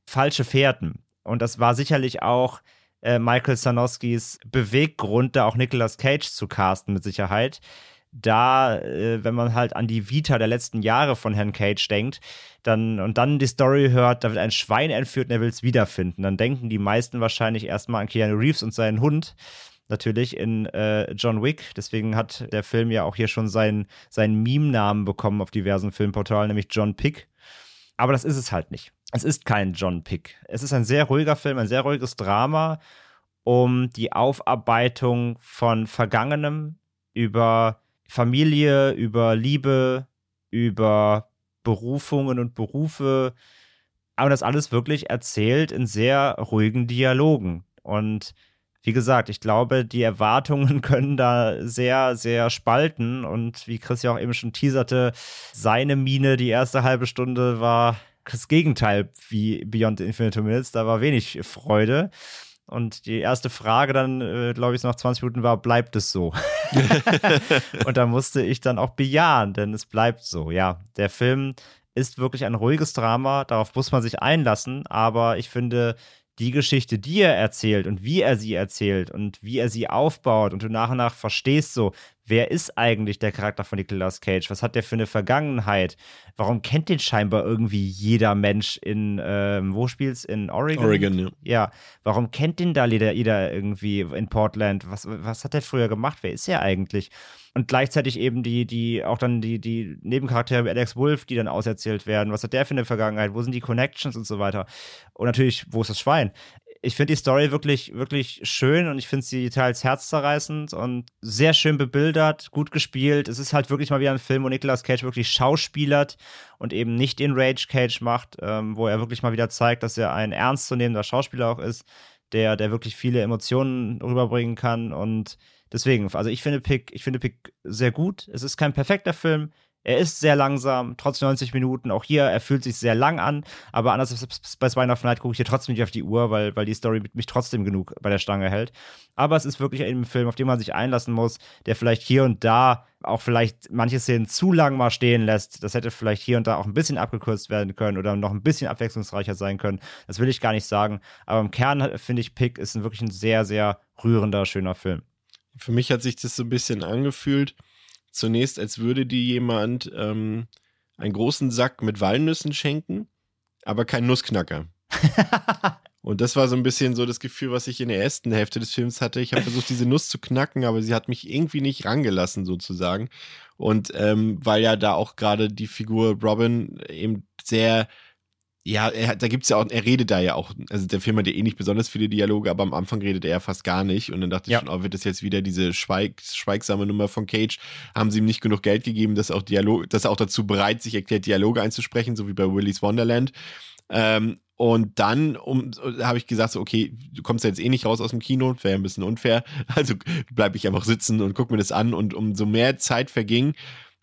[SPEAKER 3] falsche Fährten. Und das war sicherlich auch äh, Michael Sanowskis Beweggrund, da auch Nicolas Cage zu casten, mit Sicherheit da, äh, wenn man halt an die Vita der letzten Jahre von Herrn Cage denkt, dann und dann die Story hört, da wird ein Schwein entführt und er will es wiederfinden, dann denken die meisten wahrscheinlich erstmal an Keanu Reeves und seinen Hund. Natürlich in äh, John Wick. Deswegen hat der Film ja auch hier schon seinen, seinen Meme-Namen bekommen auf diversen Filmportalen, nämlich John Pick. Aber das ist es halt nicht. Es ist kein John Pick. Es ist ein sehr ruhiger Film, ein sehr ruhiges Drama um die Aufarbeitung von Vergangenem über Familie, über Liebe, über Berufungen und Berufe. Aber das alles wirklich erzählt in sehr ruhigen Dialogen. Und wie gesagt, ich glaube, die Erwartungen können da sehr, sehr spalten. Und wie Chris ja auch eben schon teaserte, seine Mine die erste halbe Stunde war das Gegenteil wie Beyond Infinite Minutes. Da war wenig Freude. Und die erste Frage dann, äh, glaube ich, nach 20 Minuten war, bleibt es so? und da musste ich dann auch bejahen, denn es bleibt so. Ja, der Film ist wirklich ein ruhiges Drama, darauf muss man sich einlassen, aber ich finde, die Geschichte, die er erzählt und wie er sie erzählt und wie er sie aufbaut und du nach und nach verstehst so, wer ist eigentlich der Charakter von Nicolas Cage? Was hat der für eine Vergangenheit? Warum kennt den scheinbar irgendwie jeder Mensch in, ähm, wo spielt's? In Oregon?
[SPEAKER 2] Oregon, ja.
[SPEAKER 3] Ja, warum kennt den da jeder, jeder irgendwie in Portland? Was, was hat der früher gemacht? Wer ist er eigentlich? Und gleichzeitig eben die, die, auch dann die, die Nebencharaktere wie Alex Wolf, die dann auserzählt werden. Was hat der für eine Vergangenheit? Wo sind die Connections und so weiter? Und natürlich, wo ist das Schwein? Ich finde die Story wirklich, wirklich schön und ich finde sie teils herzzerreißend und sehr schön bebildert, gut gespielt. Es ist halt wirklich mal wieder ein Film, wo Nicolas Cage wirklich schauspielert und eben nicht den Rage Cage macht, ähm, wo er wirklich mal wieder zeigt, dass er ein ernstzunehmender Schauspieler auch ist, der, der wirklich viele Emotionen rüberbringen kann und deswegen, also ich finde Pick, ich finde Pick sehr gut. Es ist kein perfekter Film. Er ist sehr langsam, trotz 90 Minuten. Auch hier, er fühlt sich sehr lang an. Aber anders als bei Spine of Night gucke ich hier trotzdem nicht auf die Uhr, weil, weil die Story mich trotzdem genug bei der Stange hält. Aber es ist wirklich ein Film, auf den man sich einlassen muss, der vielleicht hier und da auch vielleicht manche Szenen zu lang mal stehen lässt. Das hätte vielleicht hier und da auch ein bisschen abgekürzt werden können oder noch ein bisschen abwechslungsreicher sein können. Das will ich gar nicht sagen. Aber im Kern finde ich, Pick ist wirklich ein sehr, sehr rührender, schöner Film.
[SPEAKER 2] Für mich hat sich das so ein bisschen angefühlt zunächst, als würde dir jemand ähm, einen großen Sack mit Walnüssen schenken, aber kein Nussknacker. Und das war so ein bisschen so das Gefühl, was ich in der ersten Hälfte des Films hatte. Ich habe versucht, diese Nuss zu knacken, aber sie hat mich irgendwie nicht rangelassen, sozusagen. Und ähm, weil ja da auch gerade die Figur Robin eben sehr Ja, er, da gibt's ja auch, er redet da ja auch, also der Film hat ja eh nicht besonders viele Dialoge, aber am Anfang redet er ja fast gar nicht. Und dann dachte
[SPEAKER 3] Ja.
[SPEAKER 2] ich schon, oh, wird das jetzt wieder diese Schweig, schweigsame Nummer von Cage? Haben sie ihm nicht genug Geld gegeben, dass, auch Dialog, dass er auch dazu bereit sich erklärt, Dialoge einzusprechen, so wie bei Willy's Wonderland. Ähm, und dann um, habe ich gesagt, so, okay, du kommst ja jetzt eh nicht raus aus dem Kino, wäre ja ein bisschen unfair. Also bleibe ich einfach sitzen und guck mir das an. Und umso mehr Zeit verging,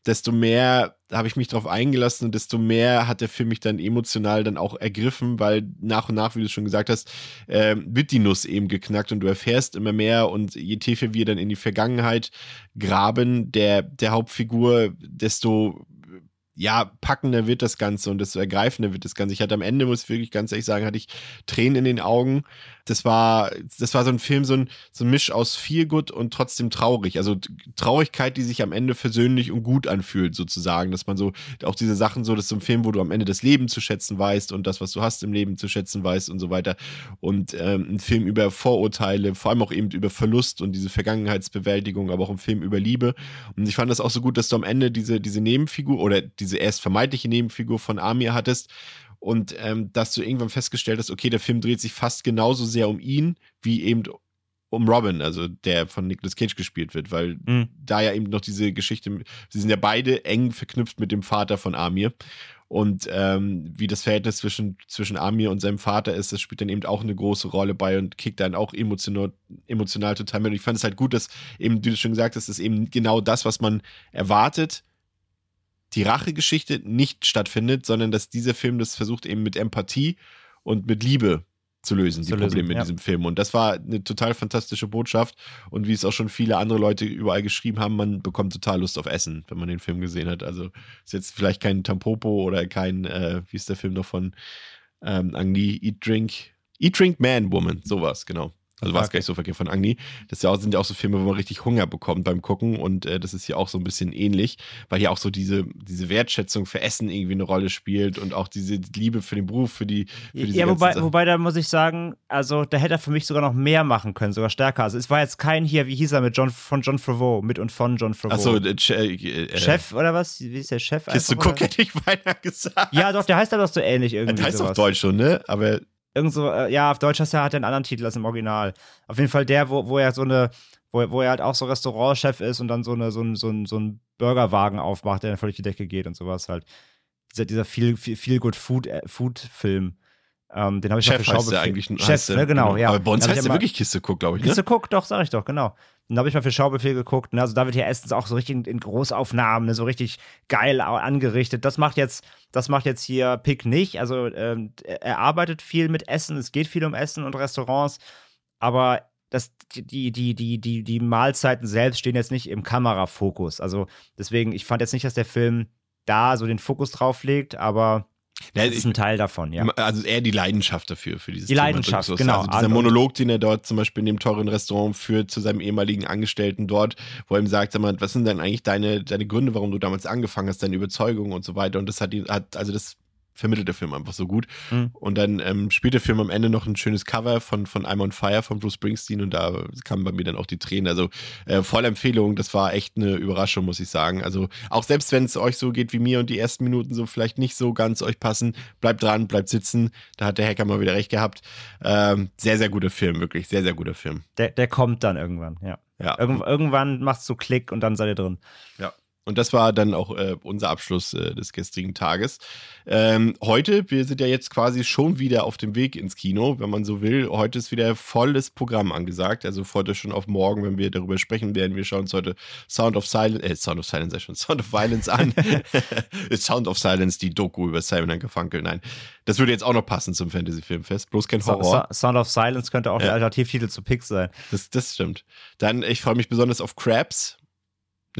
[SPEAKER 2] desto mehr habe ich mich darauf eingelassen und desto mehr hat der Film mich dann emotional dann auch ergriffen, weil nach und nach, wie du schon gesagt hast, äh, wird die Nuss eben geknackt und du erfährst immer mehr und je tiefer wir dann in die Vergangenheit graben der, der Hauptfigur, desto ja, packender wird das Ganze und desto ergreifender wird das Ganze. Ich hatte am Ende, muss ich wirklich ganz ehrlich sagen, hatte ich Tränen in den Augen. Das war, das war so ein Film, so ein, so ein Misch aus gut und trotzdem traurig. Also Traurigkeit, die sich am Ende versöhnlich und gut anfühlt, sozusagen. Dass man so, auch diese Sachen so, das ist so ein Film, wo du am Ende das Leben zu schätzen weißt und das, was du hast im Leben zu schätzen weißt und so weiter. Und ähm, ein Film über Vorurteile, vor allem auch eben über Verlust und diese Vergangenheitsbewältigung, aber auch ein Film über Liebe. Und ich fand das auch so gut, dass du am Ende diese, diese Nebenfigur oder diese erst vermeintliche Nebenfigur von Amir hattest und ähm, dass du irgendwann festgestellt hast, okay, der Film dreht sich fast genauso sehr um ihn, wie eben um Robin, also der von Nicolas Cage gespielt wird, weil
[SPEAKER 3] Mhm.
[SPEAKER 2] da ja eben noch diese Geschichte, sie sind ja beide eng verknüpft mit dem Vater von Amir. Und ähm, wie das Verhältnis zwischen, zwischen Amir und seinem Vater ist, das spielt dann eben auch eine große Rolle bei und kickt dann auch emotional, emotional total mit. Und ich fand es halt gut, dass eben, wie du schon gesagt hast, dass eben genau das, was man erwartet, die Rachegeschichte nicht stattfindet, sondern dass dieser Film das versucht eben mit Empathie und mit Liebe zu lösen, die
[SPEAKER 3] Zu lösen,
[SPEAKER 2] Probleme in
[SPEAKER 3] ja.
[SPEAKER 2] diesem Film. Und das war eine total fantastische Botschaft. Und wie es auch schon viele andere Leute überall geschrieben haben, man bekommt total Lust auf Essen, wenn man den Film gesehen hat. Also ist jetzt vielleicht kein Tampopo oder kein, äh, wie ist der Film noch von ähm, Agni, Eat Drink, Eat Drink Man Woman, sowas, genau. Also war es gar nicht so verkehrt von Agni. Das sind ja auch so Filme, wo man richtig Hunger bekommt beim Gucken und äh, das ist hier auch so ein bisschen ähnlich, weil hier auch so diese, diese Wertschätzung für Essen irgendwie eine Rolle spielt und auch diese Liebe für den Beruf, für die für diese
[SPEAKER 3] Ja, wobei,
[SPEAKER 2] Sachen.
[SPEAKER 3] wobei da muss ich sagen, also da hätte er für mich sogar noch mehr machen können, sogar stärker. Also es war jetzt kein hier, wie hieß er mit John von John Favreau, mit und von John Favreau.
[SPEAKER 2] Achso, äh, äh,
[SPEAKER 3] Chef oder was? Wie ist der Chef? Einfach,
[SPEAKER 2] Cook
[SPEAKER 3] oder?
[SPEAKER 2] hätte ich beinahe gesagt.
[SPEAKER 3] Ja, doch, der heißt aber doch so ähnlich irgendwie.
[SPEAKER 2] Das heißt
[SPEAKER 3] sowas.
[SPEAKER 2] auf Deutsch schon, ne? Aber
[SPEAKER 3] Irgend so, äh, ja, auf Deutsch hast er, hat er einen anderen Titel als im Original. Auf jeden Fall der, wo, wo er so eine, wo, wo er halt auch so Restaurantchef ist und dann so, eine, so, ein, so, ein, so ein Burgerwagen aufmacht, der dann völlig die Decke geht und sowas halt. Dieser, dieser viel, viel, viel good Food, äh, Food-Film. Ähm, den habe ich
[SPEAKER 2] Chef heißt der eigentlich.
[SPEAKER 3] Chef,
[SPEAKER 2] heißt
[SPEAKER 3] ne, genau, ja.
[SPEAKER 2] Aber bei uns heißt der wirklich Kiste Cook, glaube ich, ne?
[SPEAKER 3] Kiste Cook, doch, sag ich doch, genau. Dann habe ich mal für Schaubefehl geguckt. Ne? Also da wird hier Essen auch so richtig in, in Großaufnahmen, ne? so richtig geil angerichtet. Das macht jetzt, das macht jetzt hier Pick nicht. Also ähm, er arbeitet viel mit Essen, es geht viel um Essen und Restaurants, aber das, die, die, die, die, die Mahlzeiten selbst stehen jetzt nicht im Kamerafokus. Also deswegen, ich fand jetzt nicht, dass der Film da so den Fokus drauf legt, aber
[SPEAKER 2] Ja,
[SPEAKER 3] das ist ein Teil davon, ja.
[SPEAKER 2] Also eher die Leidenschaft dafür, für dieses
[SPEAKER 3] Die
[SPEAKER 2] Thema
[SPEAKER 3] Leidenschaft,
[SPEAKER 2] so.
[SPEAKER 3] genau.
[SPEAKER 2] Also dieser
[SPEAKER 3] Und-
[SPEAKER 2] Monolog, den er dort zum Beispiel in dem teuren Restaurant führt zu seinem ehemaligen Angestellten dort, wo er ihm sagt, sag mal, was sind denn eigentlich deine, deine Gründe, warum du damals angefangen hast, deine Überzeugungen und so weiter. Und das hat ihn, hat, also das vermittelt der Film einfach so gut.
[SPEAKER 3] Mhm.
[SPEAKER 2] Und dann ähm, spielt der Film am Ende noch ein schönes Cover von, von I'm on Fire von Bruce Springsteen und da kamen bei mir dann auch die Tränen. Also äh, voll Empfehlung, das war echt eine Überraschung, muss ich sagen. Also auch selbst wenn es euch so geht wie mir und die ersten Minuten so vielleicht nicht so ganz euch passen, bleibt dran, bleibt sitzen. Da hat der Hacker mal wieder recht gehabt. Ähm, sehr, sehr guter Film, wirklich, sehr, sehr guter Film.
[SPEAKER 3] Der, der kommt dann irgendwann, ja.
[SPEAKER 2] Ja.
[SPEAKER 3] Irgend, irgendwann macht's so Klick und dann seid ihr drin.
[SPEAKER 2] Ja. Und das war dann auch äh, unser Abschluss äh, des gestrigen Tages. Ähm, heute, wir sind ja jetzt quasi schon wieder auf dem Weg ins Kino, wenn man so will. Heute ist wieder volles Programm angesagt. Also heute schon auf morgen, wenn wir darüber sprechen werden. Wir schauen uns heute Sound of Silence, äh, Sound of Silence, ich schon, Sound of Violence an. Sound of Silence, die Doku über Simon Garfunkel. Nein, das würde jetzt auch noch passen zum Fantasy-Filmfest. Bloß kein
[SPEAKER 3] So,
[SPEAKER 2] Horror.
[SPEAKER 3] so, Sound of Silence könnte auch der
[SPEAKER 2] Ja.
[SPEAKER 3] Alternativtitel zu Pix sein.
[SPEAKER 2] Das, das stimmt. Dann, ich freue mich besonders auf Crabs.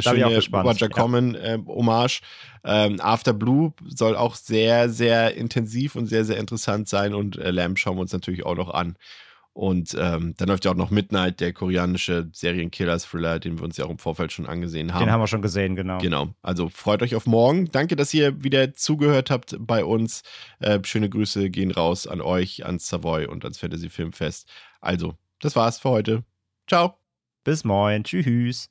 [SPEAKER 2] Eine
[SPEAKER 3] Da
[SPEAKER 2] schöne Roger
[SPEAKER 3] ja.
[SPEAKER 2] Common äh, Hommage. Ähm, After Blue soll auch sehr, sehr intensiv und sehr, sehr interessant sein. Und äh, Lamb schauen wir uns natürlich auch noch an. Und ähm, dann läuft ja auch noch Midnight, der koreanische Serienkiller-Thriller, den wir uns ja auch im Vorfeld schon angesehen haben.
[SPEAKER 3] Den haben wir schon gesehen, genau.
[SPEAKER 2] Genau. Also freut euch auf morgen. Danke, dass ihr wieder zugehört habt bei uns. Äh, schöne Grüße gehen raus an euch, ans Savoy und ans Fantasy Filmfest. Also, das war's für heute. Ciao.
[SPEAKER 3] Bis morgen. Tschüss.